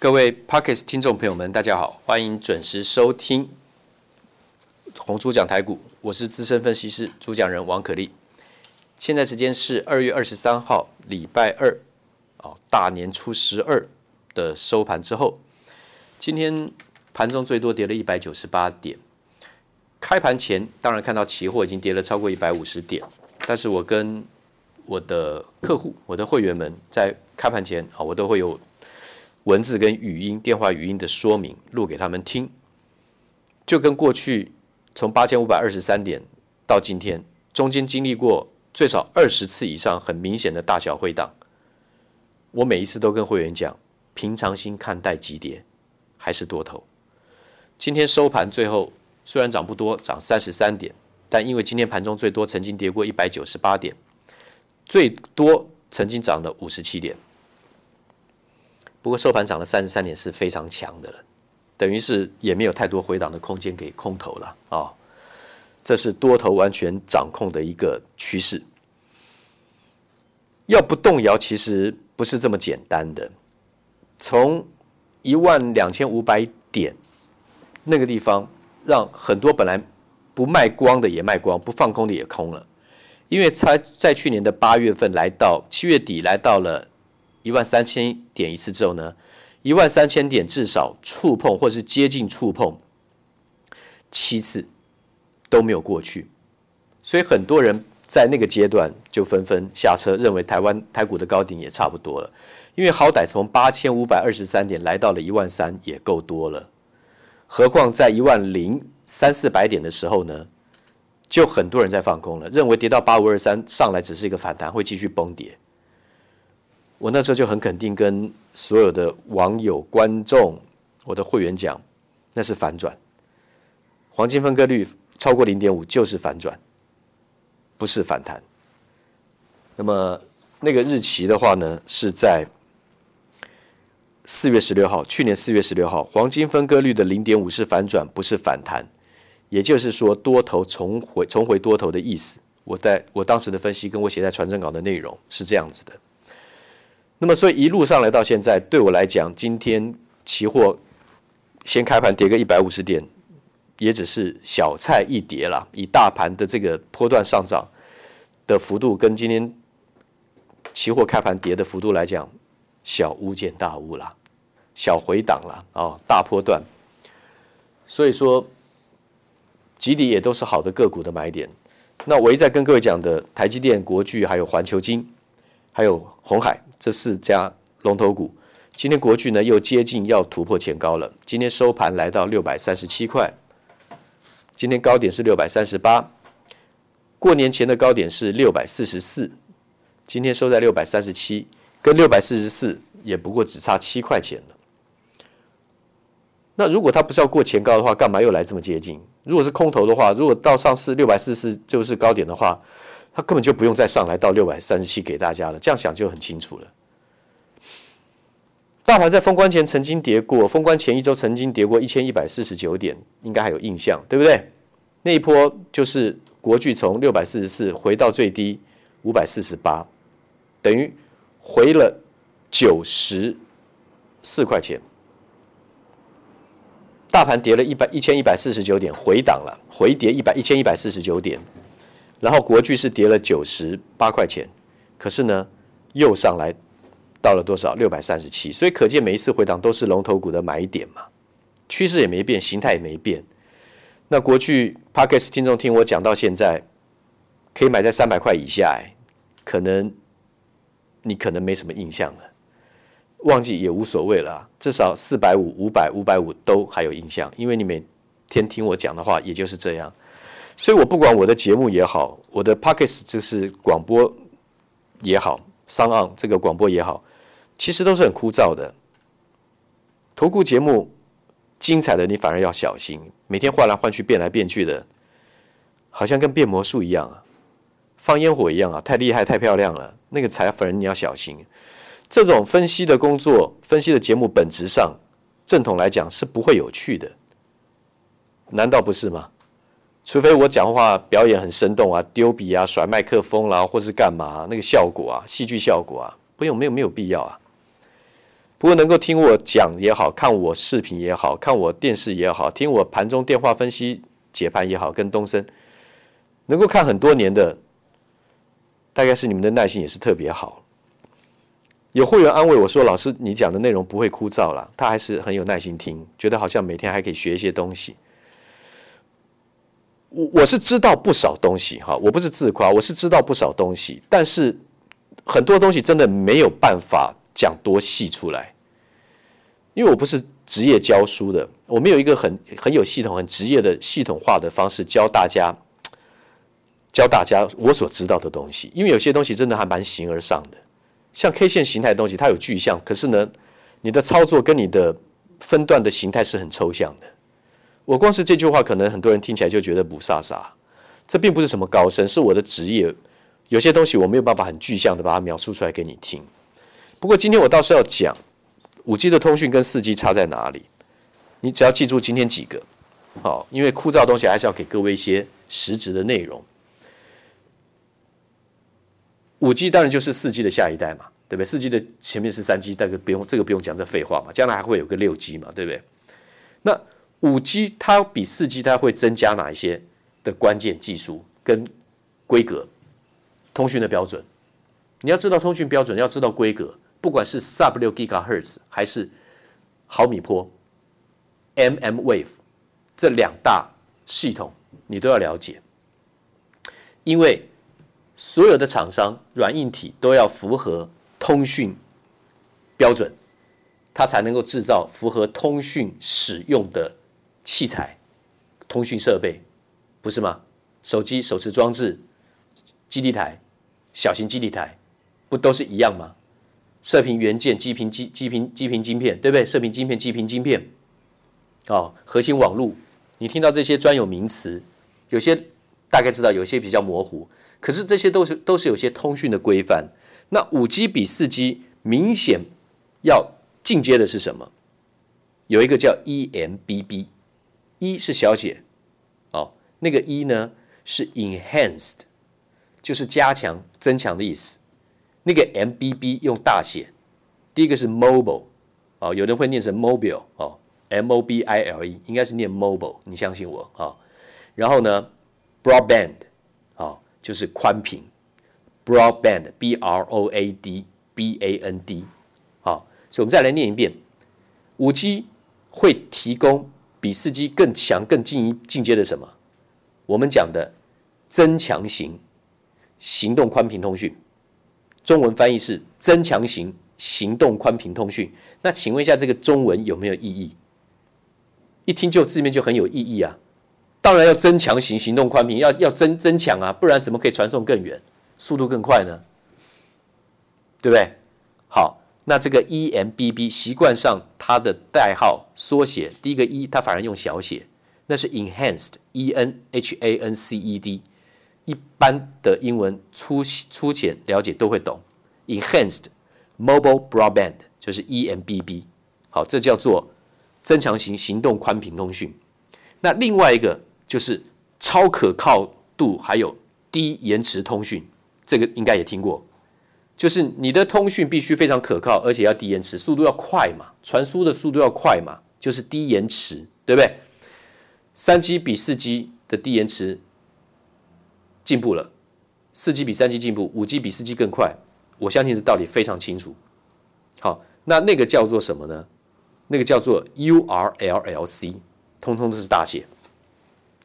各位 Podcast 听众朋友们，大家好，欢迎准时收听红猪讲台股，我是资深分析师主讲人王可立。现在时间是二月二十三号，礼拜二，哦，大年初十二的收盘之后，今天盘中最多跌了一百九十八点。开盘前当然看到期货已经跌了超过一百五十点，但是我跟我的客户、我的会员们在开盘前啊，我都会有。文字跟语音、电话语音的说明录给他们听，就跟过去从八千五百二十三点到今天，中间经历过最少二十次以上很明显的大小回档。我每一次都跟会员讲，平常心看待急跌还是多头。今天收盘最后虽然涨不多，涨三十三点，但因为今天盘中最多曾经跌过一百九十八点，最多曾经涨了五十七点。不过收盘涨了三十三点是非常强的了，等于是也没有太多回档的空间给空头了啊、哦。这是多头完全掌控的一个趋势，要不动摇其实不是这么简单的。从一万两千五百点那个地方，让很多本来不卖光的也卖光，不放空的也空了，因为才在去年的八月份来到七月底来到了。一万三千点一次之后呢，一万三千点至少触碰或是接近触碰七次都没有过去，所以很多人在那个阶段就纷纷下车，认为台湾台股的高点也差不多了，因为好歹从八千五百二十三点来到了一万三也够多了，何况在一万零三四百点的时候呢，就很多人在放空了，认为跌到八五二三上来只是一个反弹，会继续崩跌。我那时候就很肯定跟所有的网友、观众、我的会员讲，那是反转，黄金分割率超过零点五就是反转，不是反弹。那么那个日期的话呢，是在四月十六号，去年四月十六号，黄金分割率的零点五是反转，不是反弹。也就是说，多头重回重回多头的意思。我在我当时的分析，跟我写在传真稿的内容是这样子的。那么，所以一路上来到现在，对我来讲，今天期货先开盘跌个一百五十点，也只是小菜一碟了。以大盘的这个波段上涨的幅度，跟今天期货开盘跌的幅度来讲，小巫见大巫了，小回档了哦，大波段。所以说，集体也都是好的个股的买点。那我一再跟各位讲的，台积电、国巨，还有环球金，还有红海。这四家龙头股，今天国巨呢又接近要突破前高了。今天收盘来到六百三十七块，今天高点是六百三十八，过年前的高点是六百四十四，今天收在六百三十七，跟六百四十四也不过只差七块钱了。那如果它不是要过前高的话，干嘛又来这么接近？如果是空头的话，如果到上市六百四十就是高点的话。他根本就不用再上来到六百三十七给大家了，这样想就很清楚了。大盘在封关前曾经跌过，封关前一周曾经跌过一千一百四十九点，应该还有印象，对不对？那一波就是国巨从六百四十四回到最低五百四十八，等于回了九十四块钱。大盘跌了一百一千一百四十九点，回档了，回跌一百一千一百四十九点。然后国巨是跌了九十八块钱，可是呢，又上来到了多少？六百三十七。所以可见每一次回档都是龙头股的买点嘛，趋势也没变，形态也没变。那国巨 Podcast 听众听我讲到现在，可以买在三百块以下，哎，可能你可能没什么印象了，忘记也无所谓了。至少四百五、五百、五百五都还有印象，因为你每天听我讲的话，也就是这样。所以，我不管我的节目也好，我的 Podcast 就是广播也好，SoundOn 这个广播也好，其实都是很枯燥的。投顾节目精彩的，你反而要小心，每天换来换去，变来变去的，好像跟变魔术一样啊，放烟火一样啊，太厉害、太漂亮了，那个才反而你要小心。这种分析的工作、分析的节目，本质上正统来讲是不会有趣的，难道不是吗？除非我讲话表演很生动啊，丢笔啊，甩麦克风啦、啊，或是干嘛，那个效果啊，戏剧效果啊，不用，没有，没有必要啊。不过能够听我讲也好，看我视频也好，看我电视也好，听我盘中电话分析解盘也好，跟东森能够看很多年的，大概是你们的耐心也是特别好。有会员安慰我说：“老师，你讲的内容不会枯燥了。”他还是很有耐心听，觉得好像每天还可以学一些东西。我我是知道不少东西哈，我不是自夸，我是知道不少东西，但是很多东西真的没有办法讲多细出来，因为我不是职业教书的，我没有一个很很有系统、很职业的系统化的方式教大家教大家我所知道的东西，因为有些东西真的还蛮形而上的。像 K 线形态的东西，它有具象，可是呢，你的操作跟你的分段的形态是很抽象的。我光是这句话，可能很多人听起来就觉得不飒飒。这并不是什么高深，是我的职业。有些东西我没有办法很具象的把它描述出来给你听。不过今天我倒是要讲五 G 的通讯跟四 G 差在哪里。你只要记住今天几个，好，因为枯燥的东西还是要给各位一些实质的内容。五 G 当然就是四 G 的下一代嘛，对不对？四 G 的前面是三 G，但是不用这个不用讲这废话嘛，将来还会有个六 G 嘛，对不对？那五 G 它比四 G 它会增加哪一些的关键技术跟规格？通讯的标准，你要知道通讯标准，要知道规格，不管是 Sub 六 GHz 还是毫米波 MM Wave 这两大系统，你都要了解，因为。所有的厂商软硬体都要符合通讯标准，它才能够制造符合通讯使用的器材、通讯设备，不是吗？手机、手持装置、基地台、小型基地台，不都是一样吗？射频元件、基频基、基频基频晶片，对不对？射频晶片、基频晶片，哦，核心网络，你听到这些专有名词，有些大概知道，有些比较模糊。可是这些都是都是有些通讯的规范。那五 G 比四 G 明显要进阶的是什么？有一个叫 EMBB 一是小写，哦，那个一呢是 enhanced，就是加强、增强的意思。那个 M B B 用大写，第一个是 mobile，哦，有的会念成 mobile，哦，M O B I L E 应该是念 mobile，你相信我，哦。然后呢，broadband，哦，就是宽频，broadband，B R O A D B A N D，哦，所以我们再来念一遍，五 G 会提供。比四 G 更强、更进一进阶的什么？我们讲的增强型行动宽频通讯，中文翻译是增强型行动宽频通讯。那请问一下，这个中文有没有意义？一听就字面就很有意义啊。当然要增强型行动宽频，要要增增强啊，不然怎么可以传送更远，速度更快呢？对不对？好，那这个 EMBB 习惯上它的代号缩写，第一个 E 它反而用小写，那是 Enhanced，E N H A N C E D，一般的英文粗粗浅了解都会懂。Enhanced Mobile Broadband 就是 EMBB，好，这叫做增强型行动宽频通讯。那另外一个。就是超可靠度，还有低延迟通讯，这个应该也听过。就是你的通讯必须非常可靠，而且要低延迟，速度要快嘛，传输的速度要快嘛，就是低延迟，对不对？三 G 比四 G 的低延迟进步了，四 G 比三 G 进步，五 G 比四 G 更快，我相信这道理非常清楚。好，那那个叫做什么呢？那个叫做 URLLC，通通都是大写。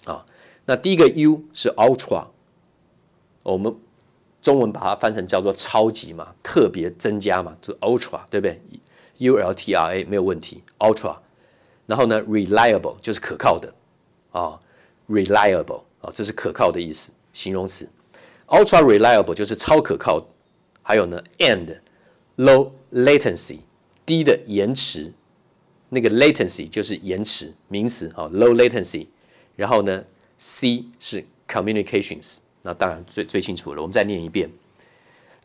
啊，那第一个 U 是 Ultra，我们中文把它翻成叫做超级嘛，特别增加嘛，就 Ultra 对不对？U L T R A 没有问题，Ultra。然后呢，Reliable 就是可靠的啊，Reliable 啊，这是可靠的意思，形容词。Ultra Reliable 就是超可靠。还有呢，And Low Latency 低的延迟，那个 Latency 就是延迟，名词啊，Low Latency。然后呢，C 是 communications，那当然最最清楚了。我们再念一遍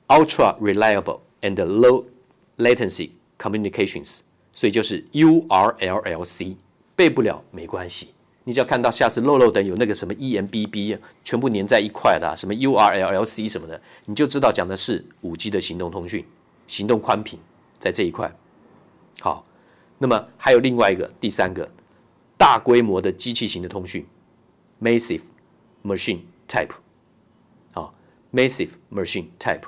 ，ultra reliable and low latency communications，所以就是 URLLC，背不了没关系，你只要看到下次漏漏等有那个什么 EMBB，全部粘在一块的，什么 URLLC 什么的，你就知道讲的是五 G 的行动通讯、行动宽频在这一块。好，那么还有另外一个第三个大规模的机器型的通讯，massive machine type，，massive machine type，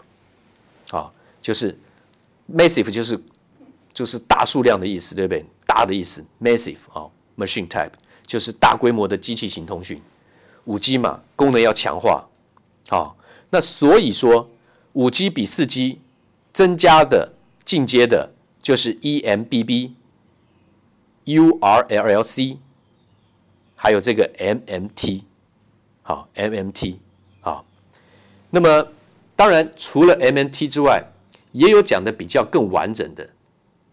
啊，就是 massive 就是就是大数量的意思，对不对？大的意思，massive 啊，machine type 就是大规模的机器型通讯，五 G 嘛，功能要强化，好，那所以说五 G 比四 G 增加的进阶的。就是 eMBB、URLLC，还有这个 MMT，好，MMT，那么当然除了 MMT 之外，也有讲的比较更完整的，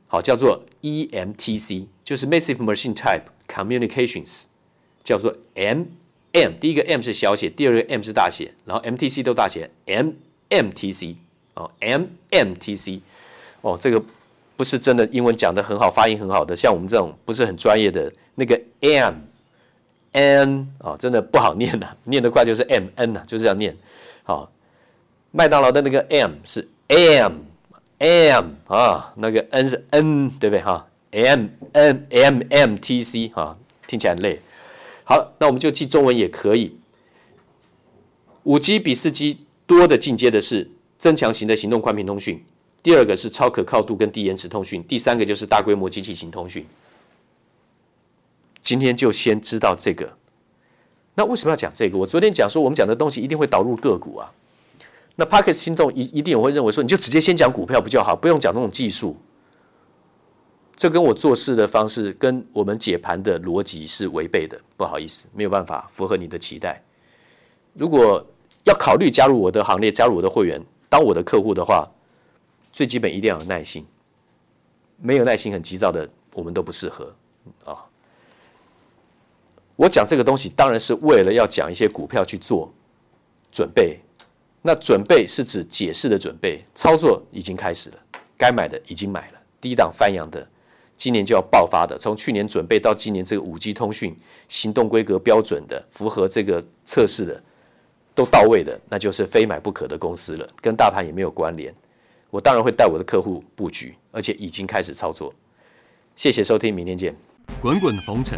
好，叫做 eMTC，就是 Massive Machine Type Communications，叫做 MM。第一个 M 是小写，第二个 M 是大写，然后 MTC 都大写，MMTC，哦，MMTC，哦，这个。不是真的英文讲得很好，发音很好的，像我们这种不是很专业的那个 M N 啊，真的不好念呐，念得快就是 M N 呐，就这样念。好，麦当劳的那个 M 是 M M 啊，那个 N 是 N，对不对哈？M N M M T C 啊，听起来很累。好，那我们就记中文也可以。五 G 比四 G 多的进阶的是增强型的行动宽频通讯。第二个是超可靠度跟低延迟通讯，第三个就是大规模机器型通讯。今天就先知道这个。那为什么要讲这个？我昨天讲说，我们讲的东西一定会导入个股啊。那 Podcast 听众一一定也会认为说，你就直接先讲股票比较好，不用讲那种技术。这跟我做事的方式跟我们解盘的逻辑是违背的，不好意思，没有办法符合你的期待。如果要考虑加入我的行列，加入我的会员，当我的客户的话。最基本一定要有耐心，没有耐心很急躁的，我们都不适合啊。我讲这个东西当然是为了要讲一些股票去做准备，那准备是指解释的准备，操作已经开始了，该买的已经买了，低档翻扬的，今年就要爆发的，从去年准备到今年这个五 G 通讯行动规格标准的，符合这个测试的，都到位的，那就是非买不可的公司了，跟大盘也没有关联。我当然会带我的客户布局，而且已经开始操作。谢谢收听，明天见。滚滚红尘，